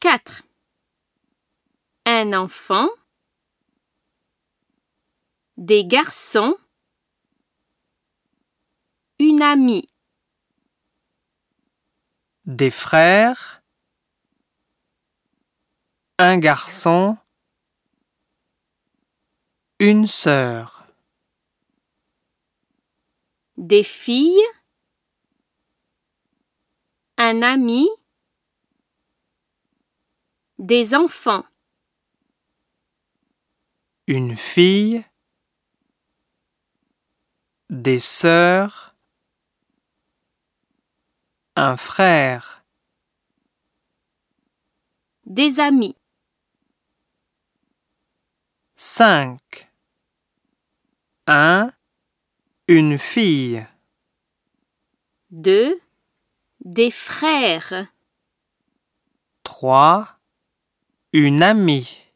4. Un enfant. Des garçons. Une amie. des frères, un garçon, une sœur, Des filles. Un ami. Des enfants. une fille, des sœurs, un frère, Des amis. cinq, un, une fille, 2. Des frères. trois, une amie.